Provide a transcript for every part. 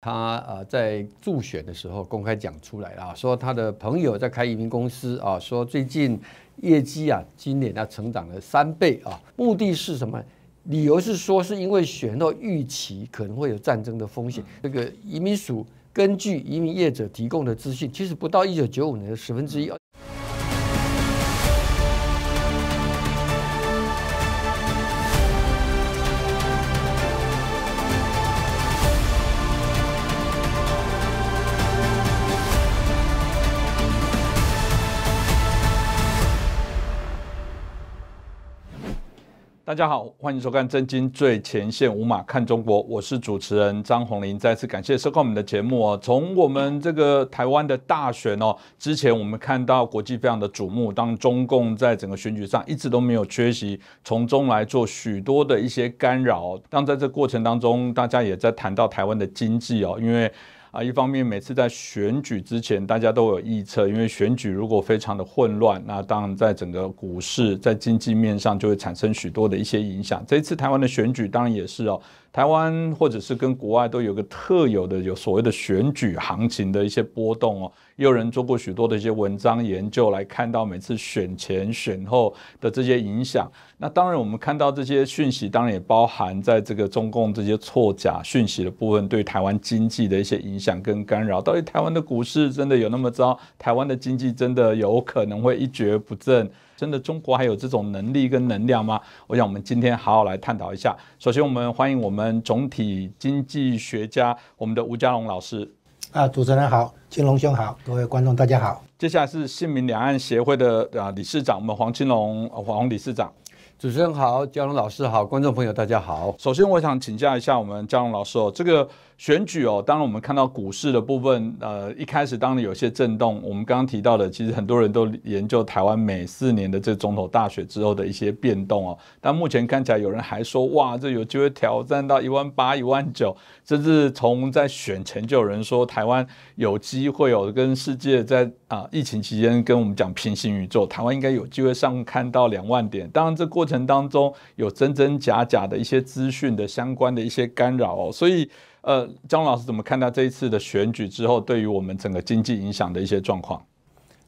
他呃在助选的时候公开讲出来了，说他的朋友在开移民公司啊，说最近业绩啊，今年啊成长了三倍啊，目的是什么？理由是说是因为选后预期可能会有战争的风险。这个移民署根据移民业者提供的资讯，其实不到一九九五年的十分之一。大家好，欢迎收看《真金最前线》，五马看中国，我是主持人张宏林。再次感谢收看我们的节目哦。从我们这个台湾的大选哦，之前我们看到国际非常的瞩目，当中共在整个选举上一直都没有缺席，从中来做许多的一些干扰。当在这过程当中，大家也在谈到台湾的经济哦，因为。啊，一方面每次在选举之前，大家都有预测，因为选举如果非常的混乱，那当然在整个股市、在经济面上就会产生许多的一些影响。这一次台湾的选举当然也是哦。台湾或者是跟国外都有个特有的有所谓的选举行情的一些波动哦，也有人做过许多的一些文章研究来看到每次选前选后的这些影响。那当然我们看到这些讯息，当然也包含在这个中共这些错假讯息的部分对台湾经济的一些影响跟干扰。到底台湾的股市真的有那么糟？台湾的经济真的有可能会一蹶不振？真的中国还有这种能力跟能量吗？我想我们今天好好来探讨一下。首先，我们欢迎我们总体经济学家我们的吴家龙老师。啊，主持人好，青龙兄好，各位观众大家好。接下来是信民两岸协会的啊理事长，我们黄青龙黄理事长。主持人好，嘉龙老师好，观众朋友大家好。首先，我想请教一下我们嘉龙老师哦，这个。选举哦，当然我们看到股市的部分，呃，一开始当然有些震动。我们刚刚提到的，其实很多人都研究台湾每四年的这总统大选之后的一些变动哦。但目前看起来，有人还说，哇，这有机会挑战到一万八、一万九，甚至从在选前就有人说，台湾有机会哦，跟世界在啊疫情期间跟我们讲平行宇宙，台湾应该有机会上看到两万点。当然，这过程当中有真真假假的一些资讯的相关的一些干扰哦，所以。呃，张老师怎么看待这一次的选举之后对于我们整个经济影响的一些状况？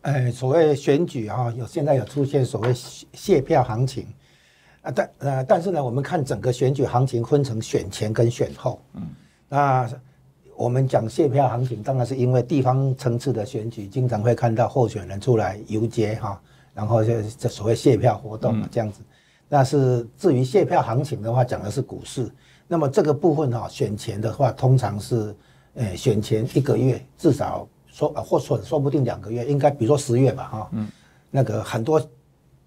呃，所谓选举啊，有现在有出现所谓卸票行情啊，但呃，但是呢，我们看整个选举行情分成选前跟选后。嗯，那我们讲卸票行情，当然是因为地方层次的选举，经常会看到候选人出来游街哈，然后就这所谓卸票活动这样子。那是至于卸票行情的话，讲的是股市。那么这个部分哈，选前的话，通常是，呃，选前一个月至少说，或说说不定两个月，应该比如说十月吧，哈，嗯，那个很多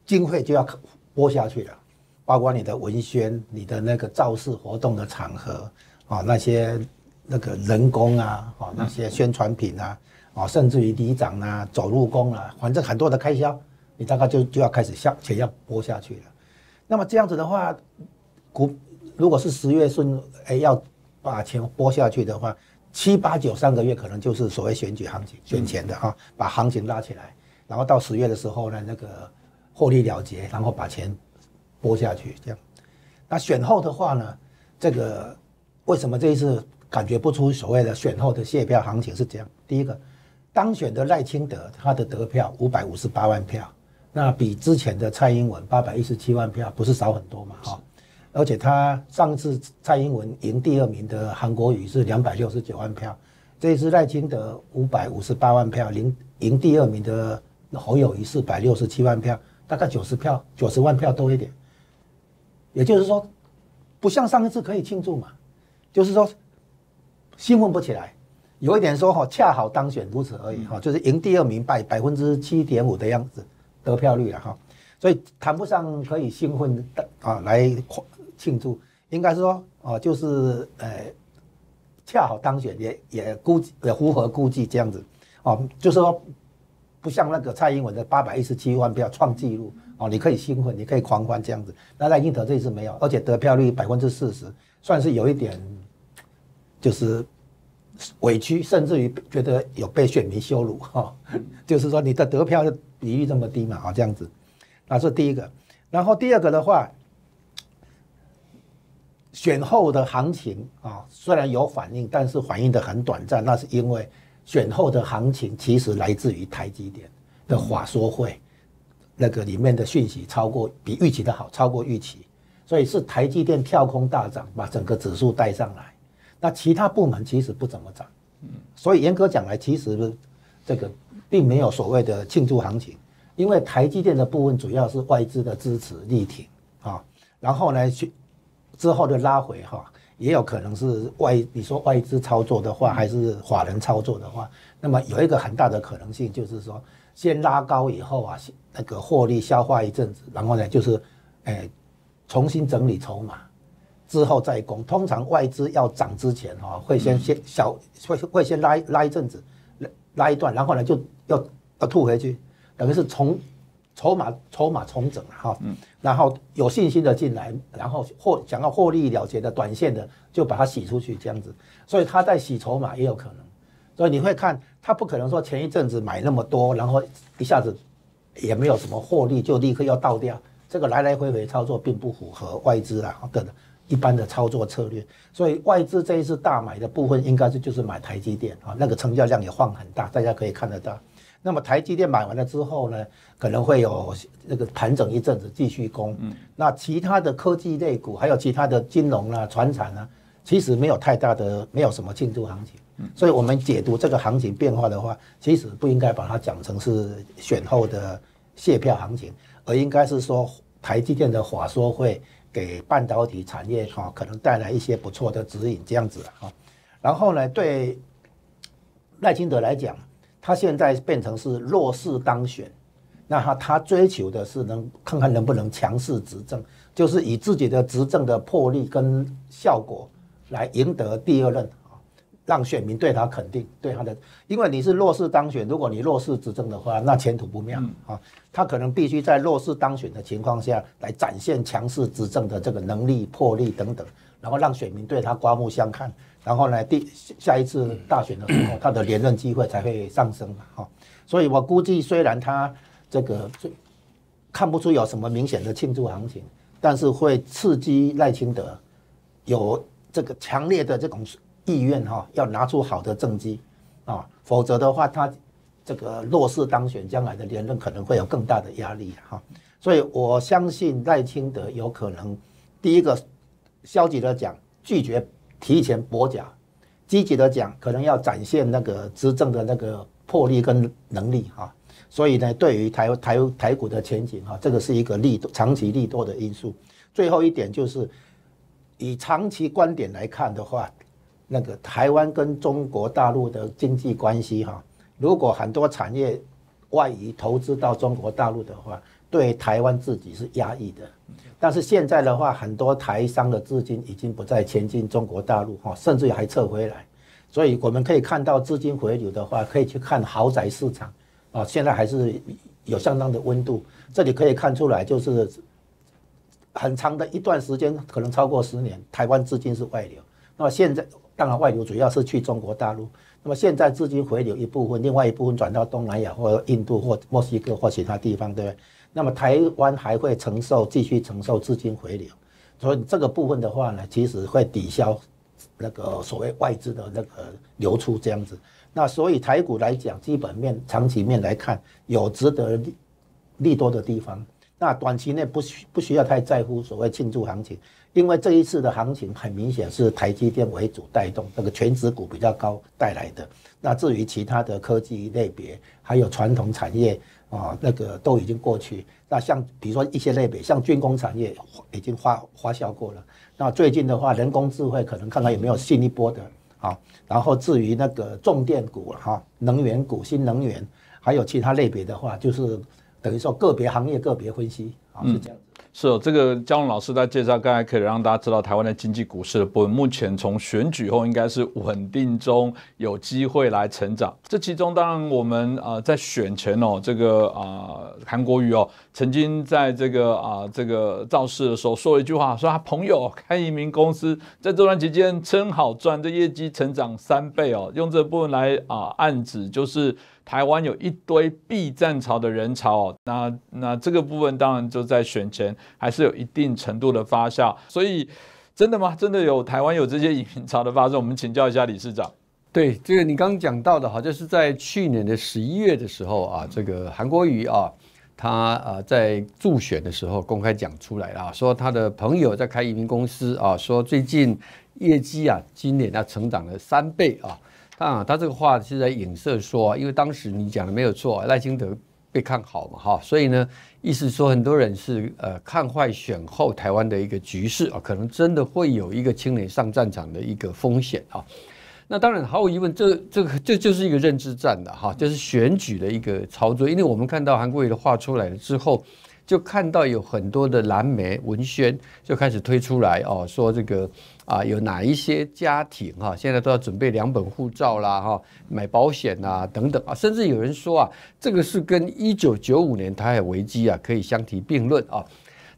经费就要拨下去了，包括你的文宣、你的那个造势活动的场合啊，那些那个人工啊，哦，那些宣传品啊，哦，甚至于里长啊、走路工啊，反正很多的开销，你大概就就要开始下钱要拨下去了。那么这样子的话，股。如果是十月顺，哎，要把钱拨下去的话，七八九三个月可能就是所谓选举行情、选钱的哈，把行情拉起来，然后到十月的时候呢，那个获利了结，然后把钱拨下去，这样。那选后的话呢，这个为什么这一次感觉不出所谓的选后的卸票行情是这样？第一个，当选的赖清德他的得票五百五十八万票，那比之前的蔡英文八百一十七万票不是少很多嘛？哈。而且他上次蔡英文赢第二名的韩国瑜是两百六十九万票，这一次赖清德五百五十八万票，赢赢第二名的侯友谊四百六十七万票，大概九十票九十万票多一点。也就是说，不像上一次可以庆祝嘛，就是说兴奋不起来，有一点说哈，恰好当选如此而已哈，就是赢第二名百百分之七点五的样子得票率了哈，所以谈不上可以兴奋的啊来。庆祝应该说哦，就是呃，恰好当选也也估计也符合估计这样子哦，就是说不像那个蔡英文的八百一十七万票创纪录哦，你可以兴奋，你可以狂欢这样子。那赖英德这一次没有，而且得票率百分之四十，算是有一点就是委屈，甚至于觉得有被选民羞辱哈。就是说你的得票比率这么低嘛啊，这样子，那是第一个。然后第二个的话。选后的行情啊，虽然有反应，但是反应的很短暂，那是因为选后的行情其实来自于台积电的法说会，那个里面的讯息超过比预期的好，超过预期，所以是台积电跳空大涨，把整个指数带上来。那其他部门其实不怎么涨，嗯，所以严格讲来，其实这个并没有所谓的庆祝行情，因为台积电的部分主要是外资的支持力挺啊，然后呢去。之后的拉回哈，也有可能是外，你说外资操作的话，还是法人操作的话，那么有一个很大的可能性就是说，先拉高以后啊，那个获利消化一阵子，然后呢就是，哎，重新整理筹码，之后再攻。通常外资要涨之前哈，会先先小会会先拉拉一阵子，拉拉一段，然后呢就要要吐回去，等于是从。筹码筹码重整哈，嗯，然后有信心的进来，然后获想要获利了结的短线的就把它洗出去这样子，所以他在洗筹码也有可能，所以你会看他不可能说前一阵子买那么多，然后一下子也没有什么获利就立刻要倒掉，这个来来回回操作并不符合外资啊的一般的操作策略，所以外资这一次大买的部分应该是就是买台积电啊，那个成交量也放很大，大家可以看得到。那么台积电买完了之后呢，可能会有那个盘整一阵子，继续攻。嗯，那其他的科技类股，还有其他的金融啊、船产啊，其实没有太大的，没有什么庆祝行情。嗯，所以我们解读这个行情变化的话，其实不应该把它讲成是选后的卸票行情，而应该是说台积电的法说会给半导体产业哈可能带来一些不错的指引这样子哈。然后呢，对赖清德来讲。他现在变成是弱势当选，那他他追求的是能看看能不能强势执政，就是以自己的执政的魄力跟效果来赢得第二任啊，让选民对他肯定，对他的，因为你是弱势当选，如果你弱势执政的话，那前途不妙啊。他可能必须在弱势当选的情况下来展现强势执政的这个能力、魄力等等，然后让选民对他刮目相看。然后呢，第下一次大选的时候，他的连任机会才会上升嘛，哈。所以我估计，虽然他这个看不出有什么明显的庆祝行情，但是会刺激赖清德有这个强烈的这种意愿哈，要拿出好的政绩啊，否则的话，他这个弱势当选，将来的连任可能会有更大的压力哈。所以我相信赖清德有可能第一个消极的讲拒绝。提前跛脚，积极的讲，可能要展现那个执政的那个魄力跟能力哈。所以呢，对于台台台股的前景哈，这个是一个利多长期利多的因素。最后一点就是，以长期观点来看的话，那个台湾跟中国大陆的经济关系哈，如果很多产业外移投资到中国大陆的话，对台湾自己是压抑的。但是现在的话，很多台商的资金已经不再前进中国大陆哈，甚至还撤回来，所以我们可以看到资金回流的话，可以去看豪宅市场啊，现在还是有相当的温度。这里可以看出来，就是很长的一段时间，可能超过十年，台湾资金是外流。那么现在当然外流主要是去中国大陆，那么现在资金回流一部分，另外一部分转到东南亚或印度或墨西哥或其他地方，对不对？那么台湾还会承受继续承受资金回流，所以这个部分的话呢，其实会抵消那个所谓外资的那个流出这样子。那所以台股来讲，基本面、长期面来看，有值得利利多的地方。那短期内不需不需要太在乎所谓庆祝行情，因为这一次的行情很明显是台积电为主带动，那个全值股比较高带来的。那至于其他的科技类别，还有传统产业。啊，那个都已经过去。那像比如说一些类别，像军工产业已经花花销过了。那最近的话，人工智慧可能看看有没有新一波的啊。然后至于那个重电股哈，能源股、新能源，还有其他类别的话，就是等于说个别行业个别分析啊，是这样。是哦，这个江龙老师在介绍，刚才可以让大家知道台湾的经济股市的部分，目前从选举后应该是稳定中，有机会来成长。这其中当然我们啊在选前哦，这个啊韩国瑜哦曾经在这个啊这个造势的时候说了一句话，说他朋友开移民公司在这段期间真好赚，这业绩成长三倍哦，用这部分来啊暗指就是。台湾有一堆避战潮的人潮，那那这个部分当然就在选前还是有一定程度的发酵，所以真的吗？真的有台湾有这些移民潮的发生？我们请教一下理事长。对，这个你刚刚讲到的哈，就是在去年的十一月的时候啊，这个韩国瑜啊，他啊在助选的时候公开讲出来了，说他的朋友在开移民公司啊，说最近业绩啊，今年要成长了三倍啊。啊，他这个话是在影射说，因为当时你讲的没有错，赖清德被看好嘛哈，所以呢，意思说很多人是呃看坏选后台湾的一个局势啊，可能真的会有一个青年上战场的一个风险啊。那当然，毫无疑问，这这个这就是一个认知战的哈，就是选举的一个操作。因为我们看到韩国瑜的话出来了之后，就看到有很多的蓝媒文宣就开始推出来哦，说这个啊有哪一些家庭哈，现在都要准备两本护照啦哈，买保险呐等等啊，甚至有人说啊，这个是跟一九九五年台海危机啊可以相提并论啊。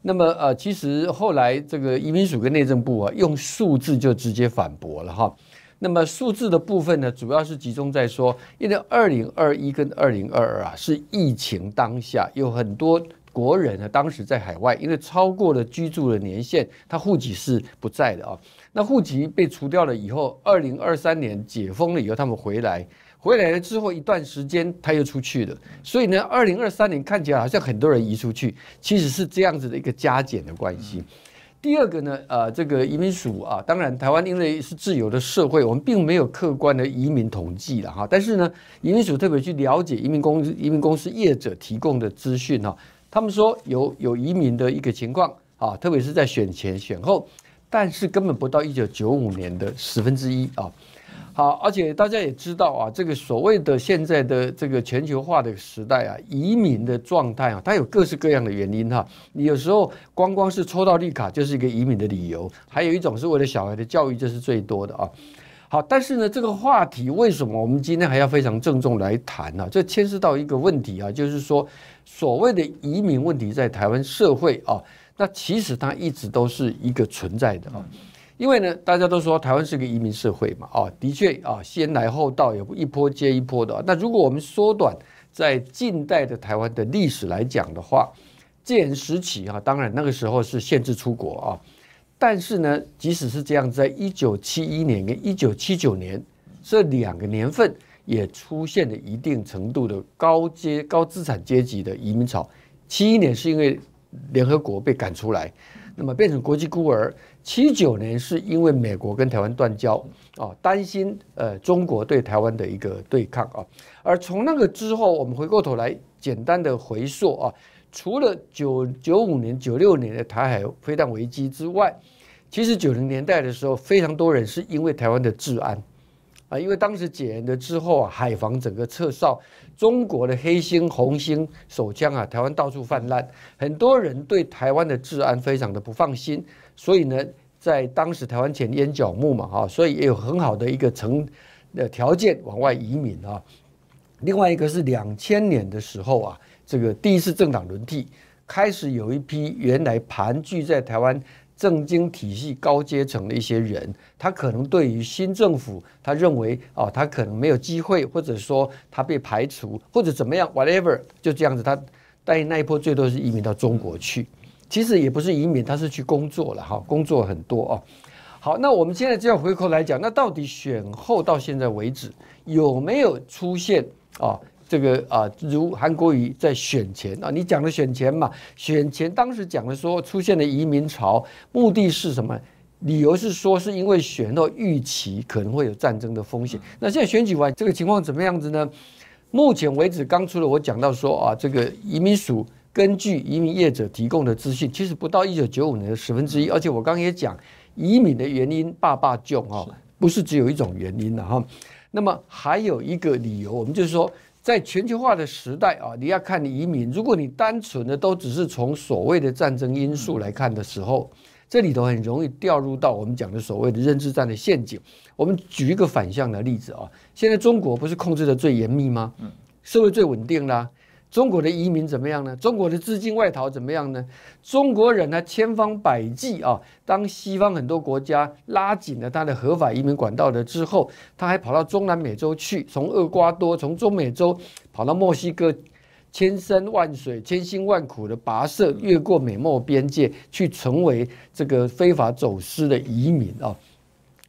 那么呃，其实后来这个移民署跟内政部啊，用数字就直接反驳了哈。那么数字的部分呢，主要是集中在说，因为二零二一跟二零二二啊是疫情当下，有很多国人呢当时在海外，因为超过了居住的年限，他户籍是不在的啊。那户籍被除掉了以后，二零二三年解封了以后，他们回来，回来了之后一段时间他又出去了，所以呢，二零二三年看起来好像很多人移出去，其实是这样子的一个加减的关系。第二个呢，呃，这个移民署啊，当然台湾因为是自由的社会，我们并没有客观的移民统计了哈。但是呢，移民署特别去了解移民公移民公司业者提供的资讯哈，他们说有有移民的一个情况啊，特别是在选前选后，但是根本不到一九九五年的十分之一啊。好，而且大家也知道啊，这个所谓的现在的这个全球化的时代啊，移民的状态啊，它有各式各样的原因哈。你有时候光光是抽到绿卡就是一个移民的理由，还有一种是为了小孩的教育，这是最多的啊。好，但是呢，这个话题为什么我们今天还要非常郑重来谈呢？这牵涉到一个问题啊，就是说所谓的移民问题在台湾社会啊，那其实它一直都是一个存在的啊。因为呢，大家都说台湾是个移民社会嘛，啊，的确啊，先来后到，有一波接一波的。那如果我们缩短在近代的台湾的历史来讲的话，建时期啊，当然那个时候是限制出国啊，但是呢，即使是这样，在一九七一年跟一九七九年这两个年份，也出现了一定程度的高阶高资产阶级的移民潮。七一年是因为联合国被赶出来，那么变成国际孤儿。七九年是因为美国跟台湾断交啊，担心呃中国对台湾的一个对抗啊，而从那个之后，我们回过头来简单的回溯啊，除了九九五年、九六年的台海飞弹危机之外，其实九零年代的时候，非常多人是因为台湾的治安啊，因为当时解严了之后啊，海防整个撤哨，中国的黑星、红星手枪啊，台湾到处泛滥，很多人对台湾的治安非常的不放心。所以呢，在当时台湾前烟角木嘛，哈，所以也有很好的一个成的条件往外移民啊。另外一个是两千年的时候啊，这个第一次政党轮替，开始有一批原来盘踞在台湾政经体系高阶层的一些人，他可能对于新政府，他认为哦，他可能没有机会，或者说他被排除，或者怎么样，whatever，就这样子，他带那一波最多是移民到中国去。其实也不是移民，他是去工作了哈，工作很多哦。好，那我们现在就要回头来讲，那到底选后到现在为止有没有出现啊？这个啊，如韩国瑜在选前啊，你讲的选前嘛，选前当时讲的说出现了移民潮，目的是什么？理由是说是因为选后预期可能会有战争的风险。那现在选举完这个情况怎么样子呢？目前为止，刚出了我讲到说啊，这个移民署。根据移民业者提供的资讯，其实不到一九九五年的十分之一。而且我刚刚也讲，移民的原因，爸爸囧哈，不是只有一种原因的哈。那么还有一个理由，我们就是说，在全球化的时代啊，你要看移民，如果你单纯的都只是从所谓的战争因素来看的时候，这里头很容易掉入到我们讲的所谓的认知战的陷阱。我们举一个反向的例子啊，现在中国不是控制的最严密吗？嗯，社会最稳定啦。中国的移民怎么样呢？中国的资金外逃怎么样呢？中国人呢，千方百计啊，当西方很多国家拉紧了他的合法移民管道的之后，他还跑到中南美洲去，从厄瓜多，从中美洲跑到墨西哥，千山万水、千辛万苦的跋涉，越过美墨边界，去成为这个非法走私的移民啊。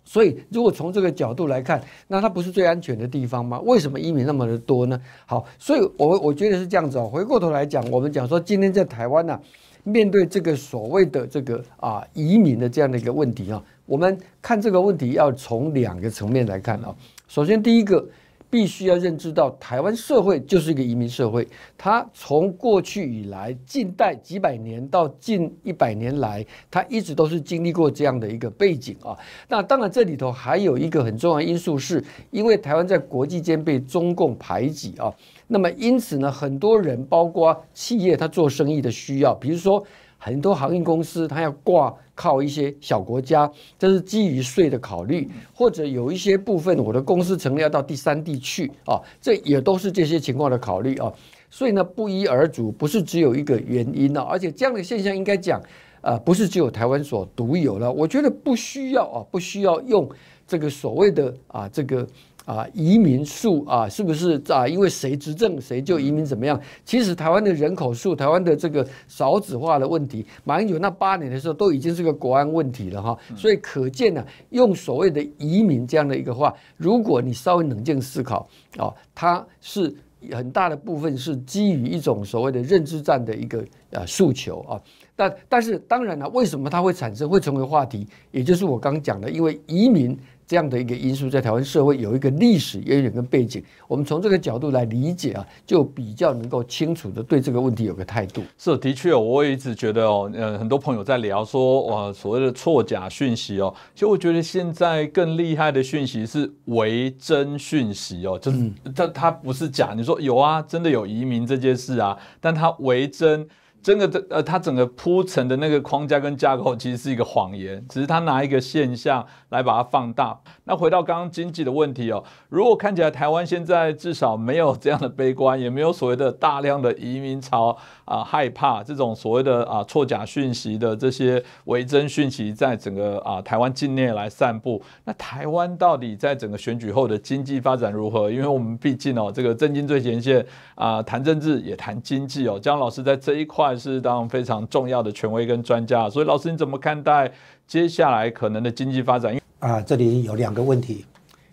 所以，如果从这个角度来看，那它不是最安全的地方吗？为什么移民那么的多呢？好，所以我我觉得是这样子哦。回过头来讲，我们讲说今天在台湾呢，面对这个所谓的这个啊移民的这样的一个问题啊，我们看这个问题要从两个层面来看啊。首先，第一个。必须要认知到，台湾社会就是一个移民社会。它从过去以来，近代几百年到近一百年来，它一直都是经历过这样的一个背景啊。那当然，这里头还有一个很重要因素，是因为台湾在国际间被中共排挤啊。那么因此呢，很多人，包括企业，他做生意的需要，比如说。很多航运公司，它要挂靠一些小国家，这是基于税的考虑，或者有一些部分，我的公司成立要到第三地去啊，这也都是这些情况的考虑啊。所以呢，不一而足，不是只有一个原因呢，而且这样的现象应该讲，呃，不是只有台湾所独有了。我觉得不需要啊，不需要用这个所谓的啊这个。啊，移民数啊，是不是啊？因为谁执政谁就移民怎么样？其实台湾的人口数，台湾的这个少子化的问题，马英九那八年的时候都已经是个国安问题了哈。所以可见呢，用所谓的移民这样的一个话，如果你稍微冷静思考啊，它是很大的部分是基于一种所谓的认知战的一个呃诉求啊。但但是当然了，为什么它会产生会成为话题？也就是我刚讲的，因为移民。这样的一个因素在台湾社会有一个历史渊源跟背景，我们从这个角度来理解啊，就比较能够清楚的对这个问题有个态度。是，的确，我也一直觉得哦，呃，很多朋友在聊说，哇，所谓的错假讯息哦，其实我觉得现在更厉害的讯息是为真讯息哦，就是它它不是假，你说有啊，真的有移民这件事啊，但它为真。真的，呃，它整个铺陈的那个框架跟架构其实是一个谎言，只是他拿一个现象来把它放大。那回到刚刚经济的问题哦，如果看起来台湾现在至少没有这样的悲观，也没有所谓的大量的移民潮啊，害怕这种所谓的啊错假讯息的这些伪真讯息在整个啊台湾境内来散布，那台湾到底在整个选举后的经济发展如何？因为我们毕竟哦，这个政经最前线啊，谈政治也谈经济哦，江老师在这一块。是当非常重要的权威跟专家，所以老师你怎么看待接下来可能的经济发展？啊，这里有两个问题，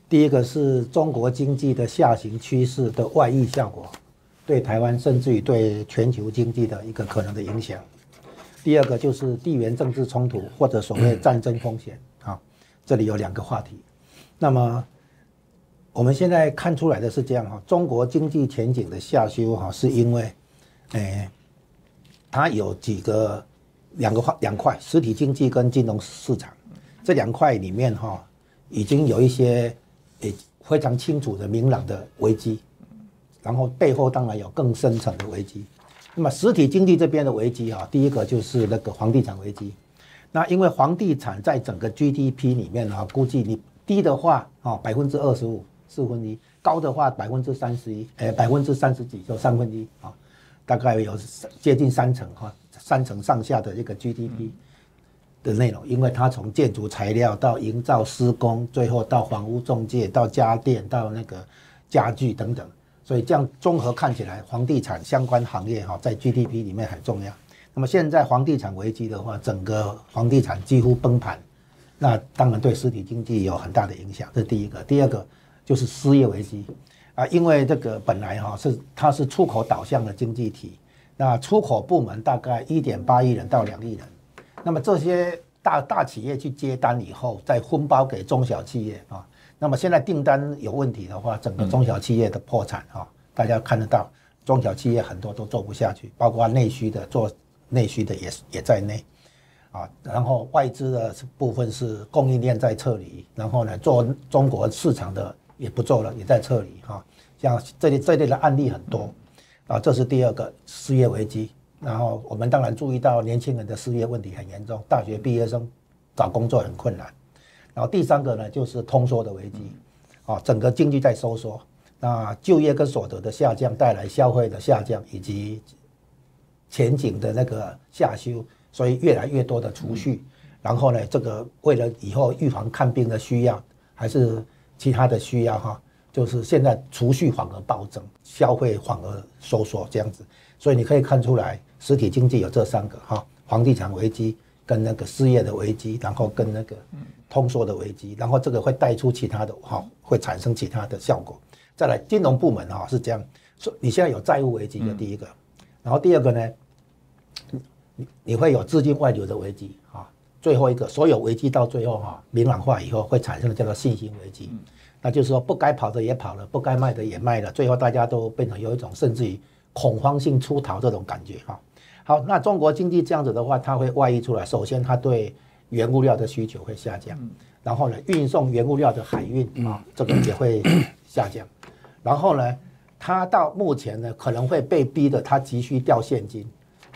第一个是中国经济的下行趋势的外溢效果，对台湾甚至于对全球经济的一个可能的影响；第二个就是地缘政治冲突或者所谓战争风险。啊，这里有两个话题。那么我们现在看出来的是这样哈，中国经济前景的下修哈，是因为，诶。它有几个两个块两块，实体经济跟金融市场这两块里面哈，已经有一些诶非常清楚的明朗的危机，然后背后当然有更深层的危机。那么实体经济这边的危机啊，第一个就是那个房地产危机。那因为房地产在整个 GDP 里面啊，估计你低的话啊百分之二十五四分一，高的话百分之三十一，诶百分之三十几就三分一啊。大概有接近三成哈，三成上下的一个 GDP 的内容，因为它从建筑材料到营造施工，最后到房屋中介，到家电，到那个家具等等，所以这样综合看起来，房地产相关行业哈，在 GDP 里面很重要。那么现在房地产危机的话，整个房地产几乎崩盘，那当然对实体经济有很大的影响。这是第一个，第二个就是失业危机。啊，因为这个本来哈是它是出口导向的经济体，那出口部门大概一点八亿人到两亿人，那么这些大大企业去接单以后，再分包给中小企业啊，那么现在订单有问题的话，整个中小企业的破产啊，大家看得到，中小企业很多都做不下去，包括内需的做内需的也也在内，啊，然后外资的部分是供应链在撤离，然后呢做中国市场的。也不做了，也在撤离哈，像这里这类的案例很多，啊，这是第二个失业危机。然后我们当然注意到年轻人的失业问题很严重，大学毕业生找工作很困难。然后第三个呢，就是通缩的危机，啊，整个经济在收缩，那就业跟所得的下降带来消费的下降以及前景的那个下修，所以越来越多的储蓄。然后呢，这个为了以后预防看病的需要，还是。其他的需要哈，就是现在储蓄反而暴增，消费反而收缩这样子，所以你可以看出来，实体经济有这三个哈，房地产危机跟那个失业的危机，然后跟那个通缩的危机，然后这个会带出其他的哈，会产生其他的效果。再来，金融部门哈是这样，说你现在有债务危机的第一个，然后第二个呢，你你会有资金外流的危机啊，最后一个，所有危机到最后哈明朗化以后会产生的叫做信心危机。那就是说，不该跑的也跑了，不该卖的也卖了，最后大家都变成有一种甚至于恐慌性出逃这种感觉哈。好，那中国经济这样子的话，它会外溢出来。首先，它对原物料的需求会下降，然后呢，运送原物料的海运啊，这个也会下降。然后呢，它到目前呢，可能会被逼的，它急需掉现金，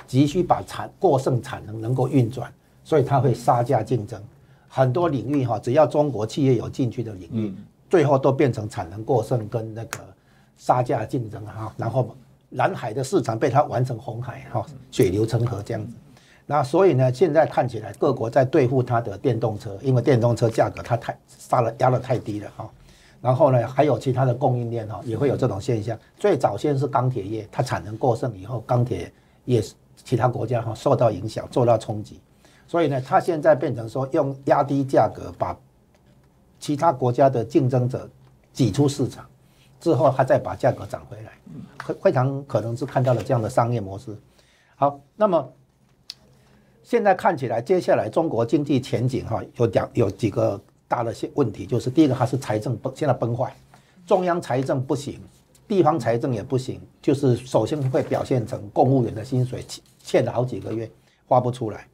急需把产过剩产能能够运转，所以它会杀价竞争。很多领域哈，只要中国企业有进去的领域。最后都变成产能过剩跟那个杀价竞争哈，然后蓝海的市场被它玩成红海哈，血流成河这样子。那所以呢，现在看起来各国在对付它的电动车，因为电动车价格它太杀了压的太低了哈。然后呢，还有其他的供应链哈，也会有这种现象。最早先是钢铁业，它产能过剩以后，钢铁业其他国家哈受到影响，受到冲击。所以呢，它现在变成说用压低价格把。其他国家的竞争者挤出市场之后，他再把价格涨回来，非非常可能是看到了这样的商业模式。好，那么现在看起来，接下来中国经济前景哈有两有几个大的些问题，就是第一个，它是财政崩，现在崩坏，中央财政不行，地方财政也不行，就是首先会表现成公务员的薪水欠欠了好几个月花不出来。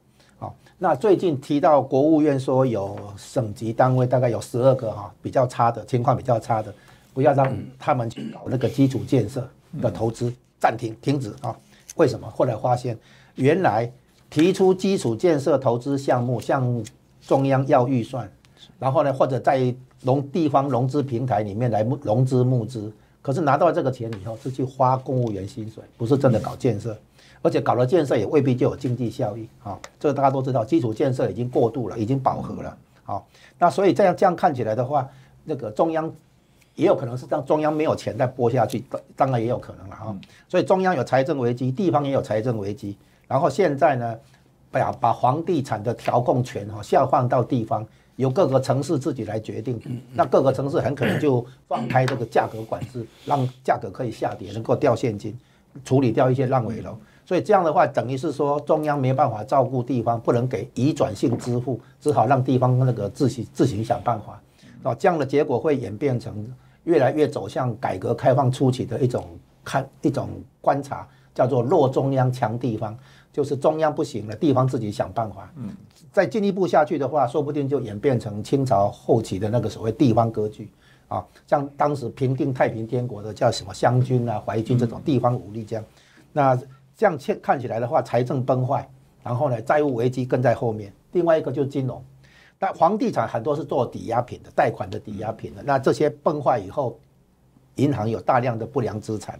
那最近提到国务院说有省级单位大概有十二个哈比较差的情况比较差的，不要让他们去搞那个基础建设的投资暂停停止啊？为什么？后来发现原来提出基础建设投资项目向中央要预算，然后呢或者在融地方融资平台里面来融资募资，可是拿到这个钱以后是去花公务员薪水，不是真的搞建设。而且搞了建设也未必就有经济效益啊，这个大家都知道，基础建设已经过度了，已经饱和了。好，那所以这样这样看起来的话，那个中央也有可能是让中央没有钱再拨下去，当然也有可能了哈。所以中央有财政危机，地方也有财政危机。然后现在呢，把把房地产的调控权哈下放到地方，由各个城市自己来决定。那各个城市很可能就放开这个价格管制，让价格可以下跌，能够掉现金，处理掉一些烂尾楼。所以这样的话，等于是说中央没办法照顾地方，不能给移转性支付，只好让地方那个自行自行想办法。啊，这样的结果会演变成越来越走向改革开放初期的一种看一种观察，叫做弱中央强地方，就是中央不行了，地方自己想办法。嗯，再进一步下去的话，说不定就演变成清朝后期的那个所谓地方割据啊，像当时平定太平天国的叫什么湘军啊、淮军这种地方武力这样，那。这样看看起来的话，财政崩坏，然后呢，债务危机跟在后面。另外一个就是金融，但房地产很多是做抵押品的，贷款的抵押品的。那这些崩坏以后，银行有大量的不良资产，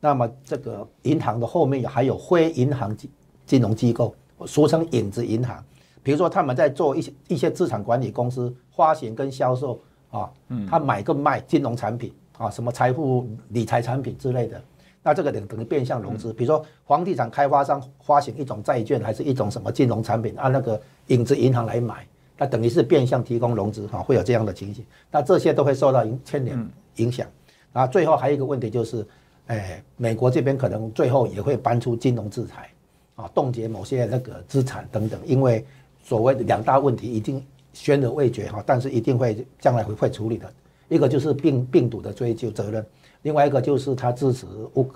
那么这个银行的后面还有非银行金金融机构，俗称影子银行。比如说他们在做一些一些资产管理公司发行跟销售啊，他买跟卖金融产品啊，什么财富理财产品之类的。那这个等等于变相融资，比如说房地产开发商发行一种债券，还是一种什么金融产品，按那个影子银行来买，那等于是变相提供融资哈，会有这样的情形。那这些都会受到影牵连影响。那最后还有一个问题就是，哎，美国这边可能最后也会搬出金融制裁，啊，冻结某些那个资产等等，因为所谓的两大问题已经悬而未决哈，但是一定会将来会会处理的。一个就是病病毒的追究责任。另外一个就是他支持乌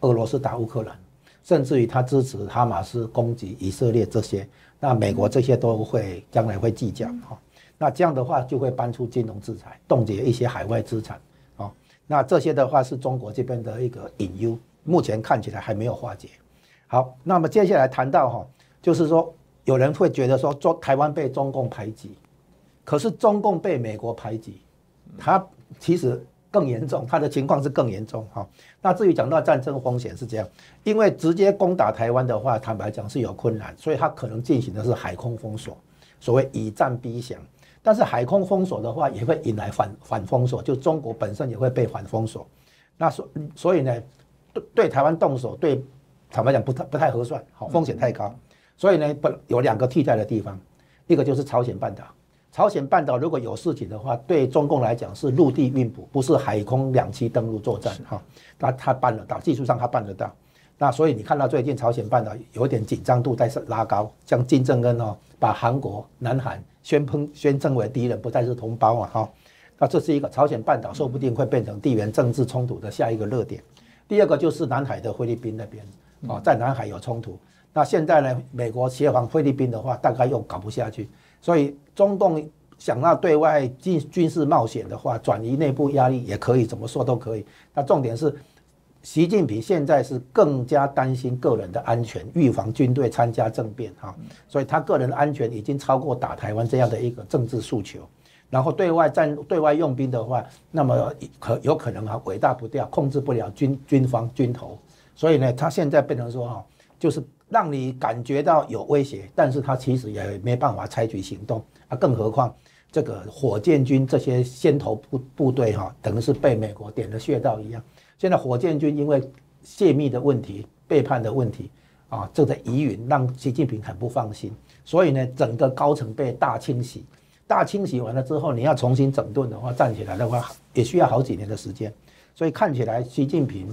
俄罗斯打乌克兰，甚至于他支持哈马斯攻击以色列这些，那美国这些都会将来会计较哈。那这样的话就会搬出金融制裁，冻结一些海外资产啊。那这些的话是中国这边的一个隐忧，目前看起来还没有化解。好，那么接下来谈到哈，就是说有人会觉得说中台湾被中共排挤，可是中共被美国排挤，他其实。更严重，它的情况是更严重哈。那至于讲到战争风险是这样，因为直接攻打台湾的话，坦白讲是有困难，所以它可能进行的是海空封锁，所谓以战逼降。但是海空封锁的话，也会引来反反封锁，就中国本身也会被反封锁。那所所以呢，对对台湾动手，对坦白讲不太不太合算，好风险太高。所以呢，不有两个替代的地方，一个就是朝鲜半岛。朝鲜半岛如果有事情的话，对中共来讲是陆地运补，不是海空两栖登陆作战哈。他他办得到，技术上他办得到。那所以你看到最近朝鲜半岛有点紧张度在拉高，像金正恩哦，把韩国、南韩宣喷宣称为敌人，不再是同胞啊哈。那这是一个朝鲜半岛，说不定会变成地缘政治冲突的下一个热点。第二个就是南海的菲律宾那边啊，在南海有冲突。那现在呢，美国协防菲律宾的话，大概又搞不下去。所以中共想要对外进军事冒险的话，转移内部压力也可以，怎么说都可以。那重点是。习近平现在是更加担心个人的安全，预防军队参加政变哈，所以他个人的安全已经超过打台湾这样的一个政治诉求。然后对外战、对外用兵的话，那么可有可能啊，尾大不掉，控制不了军军方军头。所以呢，他现在变成说哈，就是让你感觉到有威胁，但是他其实也没办法采取行动啊。更何况这个火箭军这些先头部部队哈，等于是被美国点了穴道一样。现在火箭军因为泄密的问题、背叛的问题啊，这个疑云让习近平很不放心，所以呢，整个高层被大清洗，大清洗完了之后，你要重新整顿的话，站起来的话，也需要好几年的时间。所以看起来，习近平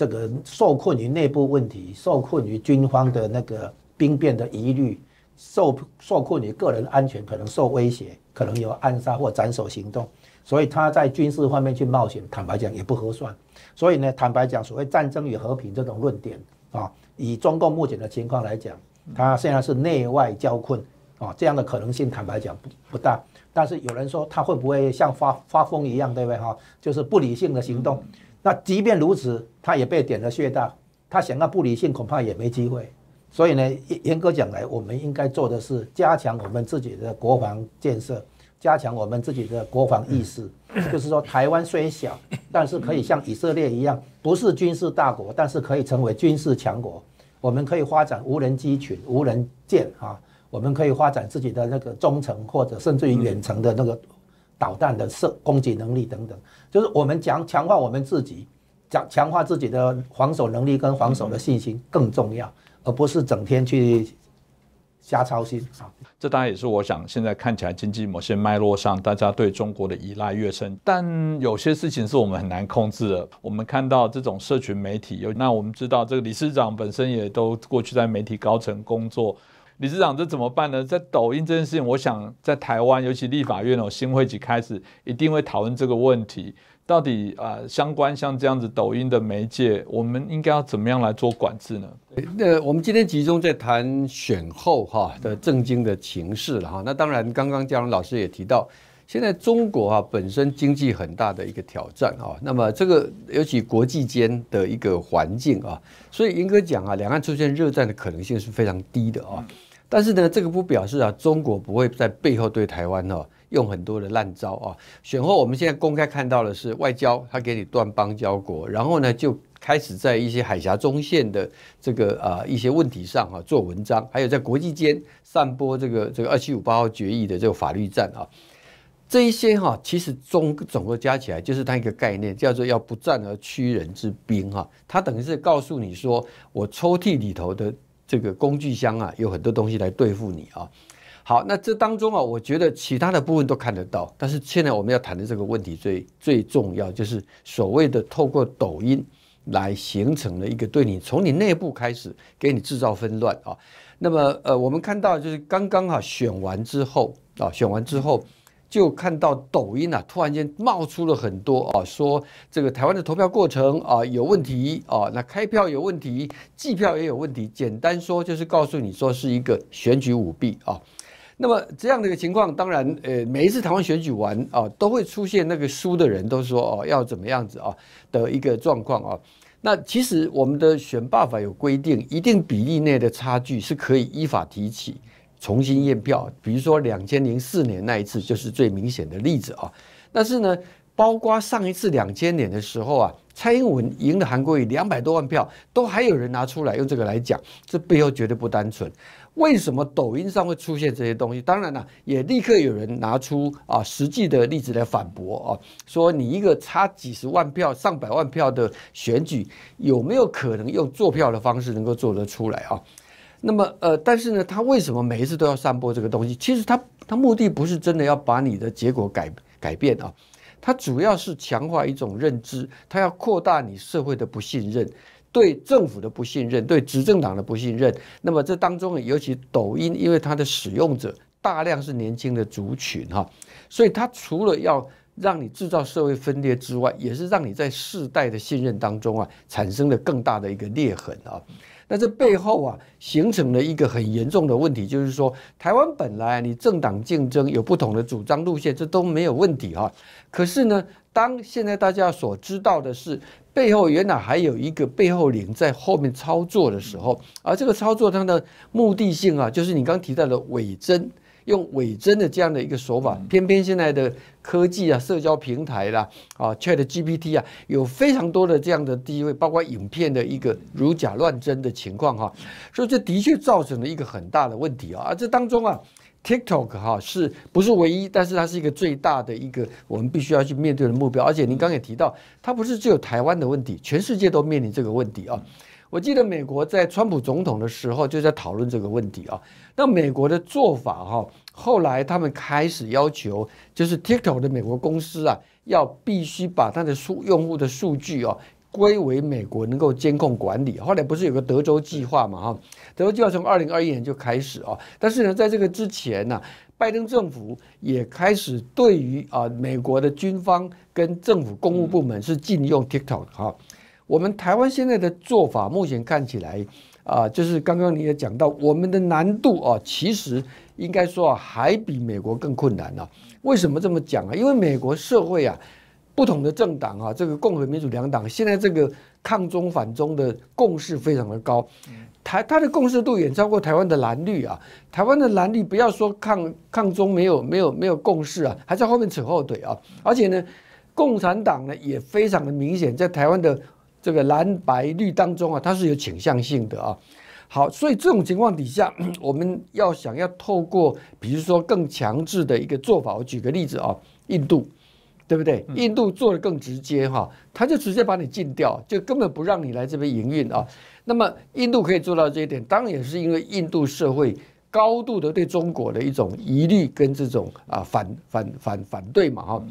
这个受困于内部问题，受困于军方的那个兵变的疑虑，受受困于个人安全可能受威胁，可能有暗杀或斩首行动，所以他在军事方面去冒险，坦白讲也不合算。所以呢，坦白讲，所谓战争与和平这种论点啊，以中共目前的情况来讲，它现在是内外交困啊，这样的可能性坦白讲不不大。但是有人说他会不会像发发疯一样，对不对哈？就是不理性的行动。那即便如此，他也被点了穴道，他想要不理性恐怕也没机会。所以呢，严格讲来，我们应该做的是加强我们自己的国防建设。加强我们自己的国防意识，就是说，台湾虽小，但是可以像以色列一样，不是军事大国，但是可以成为军事强国。我们可以发展无人机群、无人舰啊，我们可以发展自己的那个中程或者甚至于远程的那个导弹的射攻击能力等等。就是我们强强化我们自己，强强化自己的防守能力跟防守的信心更重要，而不是整天去。瞎操心！这当然也是我想，现在看起来经济某些脉络上，大家对中国的依赖越深，但有些事情是我们很难控制的。我们看到这种社群媒体，有那我们知道这个理事长本身也都过去在媒体高层工作。理事长这怎么办呢？在抖音这件事情，我想在台湾，尤其立法院哦新会期开始，一定会讨论这个问题。到底啊，相关像这样子抖音的媒介，我们应该要怎么样来做管制呢？那我们今天集中在谈选后哈的政经的情势了哈。那当然，刚刚嘉荣老师也提到，现在中国啊本身经济很大的一个挑战啊。那么这个尤其国际间的一个环境啊，所以严格讲啊，两岸出现热战的可能性是非常低的啊。但是呢，这个不表示啊，中国不会在背后对台湾哦。用很多的烂招啊！选后我们现在公开看到的是外交，他给你断邦交国，然后呢就开始在一些海峡中线的这个啊一些问题上啊做文章，还有在国际间散播这个这个二七五八号决议的这个法律战啊，这一些哈其实总总共加起来就是它一个概念，叫做要不战而屈人之兵哈，它等于是告诉你说，我抽屉里头的这个工具箱啊有很多东西来对付你啊。好，那这当中啊，我觉得其他的部分都看得到，但是现在我们要谈的这个问题最最重要，就是所谓的透过抖音来形成了一个对你从你内部开始给你制造纷乱啊。那么呃，我们看到就是刚刚啊选完之后啊，选完之后就看到抖音啊突然间冒出了很多啊，说这个台湾的投票过程啊有问题啊，那开票有问题，计票也有问题，简单说就是告诉你说是一个选举舞弊啊。那么这样的一个情况，当然，呃，每一次台湾选举完啊，都会出现那个输的人都说哦要怎么样子啊的一个状况啊。那其实我们的选罢法有规定，一定比例内的差距是可以依法提起重新验票。比如说两千零四年那一次就是最明显的例子啊。但是呢，包括上一次两千年的时候啊，蔡英文赢了韩国瑜两百多万票，都还有人拿出来用这个来讲，这背后绝对不单纯。为什么抖音上会出现这些东西？当然了，也立刻有人拿出啊实际的例子来反驳啊，说你一个差几十万票、上百万票的选举，有没有可能用做票的方式能够做得出来啊？那么呃，但是呢，他为什么每一次都要散播这个东西？其实他他目的不是真的要把你的结果改改变啊，他主要是强化一种认知，他要扩大你社会的不信任。对政府的不信任，对执政党的不信任，那么这当中尤其抖音，因为它的使用者大量是年轻的族群哈，所以它除了要让你制造社会分裂之外，也是让你在世代的信任当中啊，产生了更大的一个裂痕啊。那这背后啊，形成了一个很严重的问题，就是说，台湾本来你政党竞争有不同的主张路线，这都没有问题哈。可是呢，当现在大家所知道的是。背后原来还有一个背后领在后面操作的时候，而这个操作它的目的性啊，就是你刚提到的伪真，用伪真的这样的一个手法，偏偏现在的科技啊、社交平台啦、啊 Chat GPT 啊，有非常多的这样的地位，包括影片的一个如假乱真的情况哈，所以这的确造成了一个很大的问题啊，而这当中啊。TikTok 哈是不是唯一？但是它是一个最大的一个我们必须要去面对的目标。而且您刚也提到，它不是只有台湾的问题，全世界都面临这个问题啊。我记得美国在川普总统的时候就在讨论这个问题啊。那美国的做法哈，后来他们开始要求，就是 TikTok 的美国公司啊，要必须把它的数用户的数据哦。归为美国能够监控管理，后来不是有个德州计划嘛？哈，德州计划从二零二一年就开始啊，但是呢，在这个之前呢，拜登政府也开始对于啊美国的军方跟政府公务部门是禁用 TikTok 哈。我们台湾现在的做法，目前看起来啊，就是刚刚你也讲到，我们的难度啊，其实应该说啊，还比美国更困难呢。为什么这么讲啊？因为美国社会啊。不同的政党啊，这个共和民主两党现在这个抗中反中的共识非常的高，台它的共识度远超过台湾的蓝绿啊。台湾的蓝绿不要说抗抗中没有没有没有共识啊，还在后面扯后腿啊。而且呢，共产党呢也非常的明显，在台湾的这个蓝白绿当中啊，它是有倾向性的啊。好，所以这种情况底下，我们要想要透过比如说更强制的一个做法，我举个例子啊，印度。对不对？印度做的更直接哈，他就直接把你禁掉，就根本不让你来这边营运啊。那么印度可以做到这一点，当然也是因为印度社会高度的对中国的一种疑虑跟这种啊反反反反对嘛哈。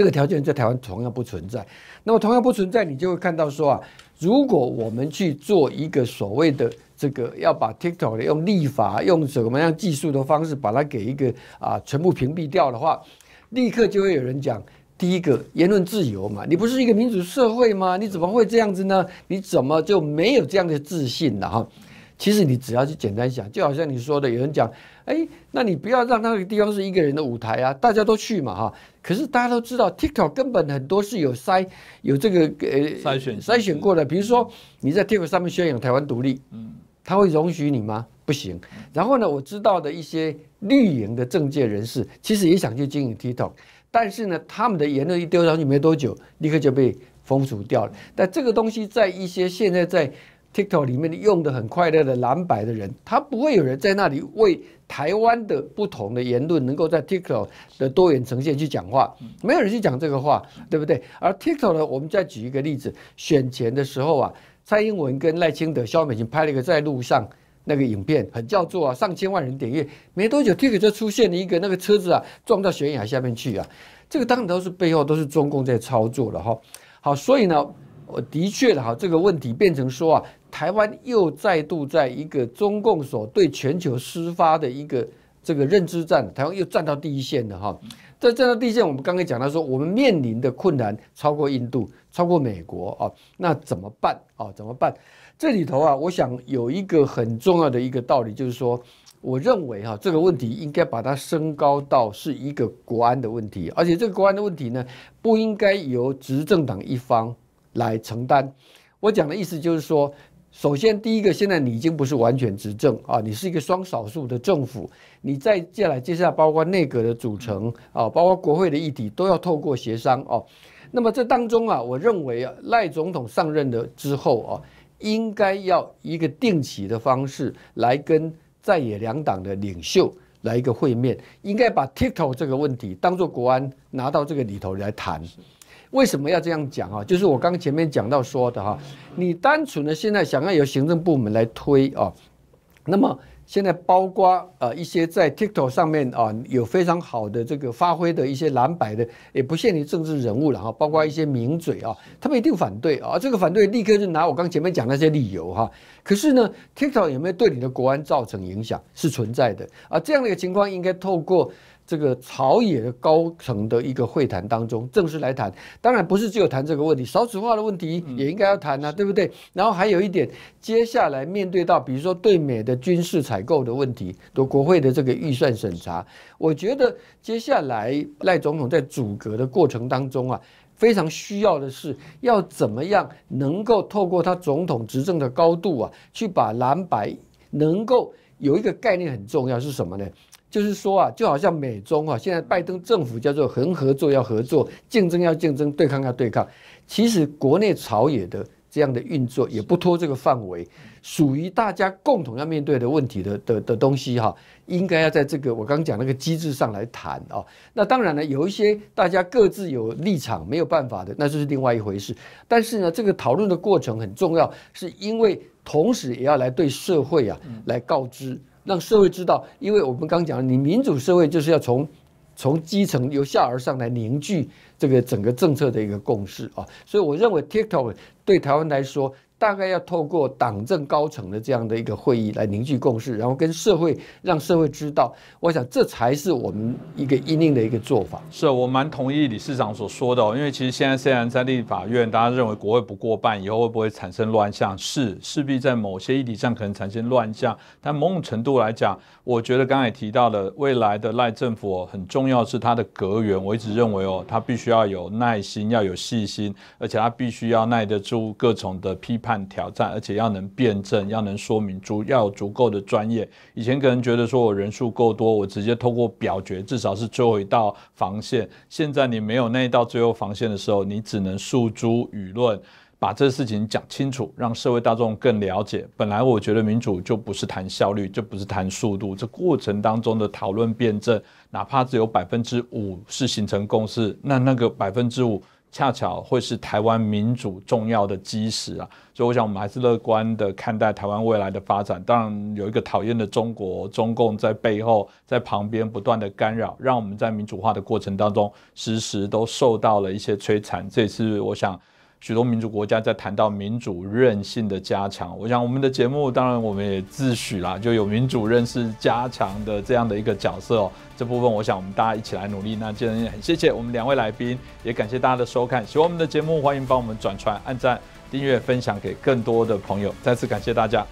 这个条件在台湾同样不存在。那么同样不存在，你就会看到说啊，如果我们去做一个所谓的这个要把 TikTok 的用立法用什么样技术的方式把它给一个啊全部屏蔽掉的话。立刻就会有人讲，第一个言论自由嘛，你不是一个民主社会吗？你怎么会这样子呢？你怎么就没有这样的自信呢？哈，其实你只要去简单想，就好像你说的，有人讲，哎，那你不要让那个地方是一个人的舞台啊，大家都去嘛，哈。可是大家都知道，TikTok 根本很多是有筛有这个呃筛选筛选过的，比如说你在 TikTok 上面宣扬台湾独立，嗯，他会容许你吗？不行。然后呢，我知道的一些。绿营的政界人士其实也想去经营 TikTok，但是呢，他们的言论一丢上去没多久，立刻就被封除掉了。但这个东西在一些现在在 TikTok 里面用的很快乐的蓝白的人，他不会有人在那里为台湾的不同的言论能够在 TikTok 的多元呈现去讲话，没有人去讲这个话，对不对？而 TikTok 呢，我们再举一个例子，选前的时候啊，蔡英文跟赖清德、肖美琴拍了一个在路上。那个影片很叫做啊，上千万人点阅，没多久，TikTok 就出现了一个那个车子啊撞到悬崖下面去啊，这个当然都是背后都是中共在操作了哈。好，所以呢，我的确的哈，这个问题变成说啊，台湾又再度在一个中共所对全球施发的一个这个认知战，台湾又站到第一线了哈。在站到第一线，我们刚才讲到说，我们面临的困难超过印度，超过美国啊，那怎么办啊？怎么办？这里头啊，我想有一个很重要的一个道理，就是说，我认为哈，这个问题应该把它升高到是一个国安的问题，而且这个国安的问题呢，不应该由执政党一方来承担。我讲的意思就是说，首先第一个，现在你已经不是完全执政啊，你是一个双少数的政府，你再接下来接下来包括内阁的组成啊，包括国会的议题，都要透过协商哦。那么这当中啊，我认为啊，赖总统上任了之后啊，应该要一个定期的方式来跟在野两党的领袖来一个会面，应该把 TikTok 这个问题当做国安拿到这个里头来谈。为什么要这样讲啊？就是我刚前面讲到说的哈，你单纯的现在想要由行政部门来推啊，那么。现在包括呃一些在 TikTok 上面啊有非常好的这个发挥的一些蓝白的，也不限于政治人物了哈，包括一些名嘴啊，他们一定反对啊。这个反对立刻就拿我刚前面讲那些理由哈。可是呢，TikTok 有没有对你的国安造成影响是存在的啊。这样的一个情况应该透过。这个朝野的高层的一个会谈当中，正式来谈，当然不是只有谈这个问题，少子化的问题也应该要谈啊，对不对？然后还有一点，接下来面对到比如说对美的军事采购的问题，都国会的这个预算审查，我觉得接下来赖总统在阻隔的过程当中啊，非常需要的是要怎么样能够透过他总统执政的高度啊，去把蓝白能够有一个概念很重要是什么呢？就是说啊，就好像美中啊，现在拜登政府叫做横合作要合作，竞争要竞争，对抗要对抗。其实国内朝野的这样的运作也不脱这个范围，属于大家共同要面对的问题的的的东西哈，应该要在这个我刚刚讲那个机制上来谈啊。那当然呢，有一些大家各自有立场没有办法的，那就是另外一回事。但是呢，这个讨论的过程很重要，是因为同时也要来对社会啊来告知。让社会知道，因为我们刚讲，你民主社会就是要从从基层由下而上来凝聚这个整个政策的一个共识啊，所以我认为 TikTok 对台湾来说。大概要透过党政高层的这样的一个会议来凝聚共识，然后跟社会让社会知道，我想这才是我们一个应应的一个做法。是我蛮同意理事长所说的，哦因为其实现在虽然在立法院，大家认为国会不过半，以后会不会产生乱象？是势必在某些议题上可能产生乱象，但某种程度来讲，我觉得刚才提到的未来的赖政府很重要是他的格员，我一直认为哦，他必须要有耐心，要有细心，而且他必须要耐得住各种的批判判。挑战，而且要能辩证，要能说明足，要有足够的专业。以前可能觉得说我人数够多，我直接透过表决，至少是最后一道防线。现在你没有那一道最后防线的时候，你只能诉诸舆论，把这事情讲清楚，让社会大众更了解。本来我觉得民主就不是谈效率，就不是谈速度，这过程当中的讨论辩证，哪怕只有百分之五是形成共识，那那个百分之五。恰巧会是台湾民主重要的基石啊，所以我想我们还是乐观的看待台湾未来的发展。当然有一个讨厌的中国中共在背后在旁边不断的干扰，让我们在民主化的过程当中时时都受到了一些摧残。这也是我想。许多民主国家在谈到民主韧性的加强，我想我们的节目当然我们也自诩啦，就有民主认识加强的这样的一个角色哦。这部分我想我们大家一起来努力。那今天很谢谢我们两位来宾，也感谢大家的收看。喜欢我们的节目，欢迎帮我们转传、按赞、订阅、分享给更多的朋友。再次感谢大家。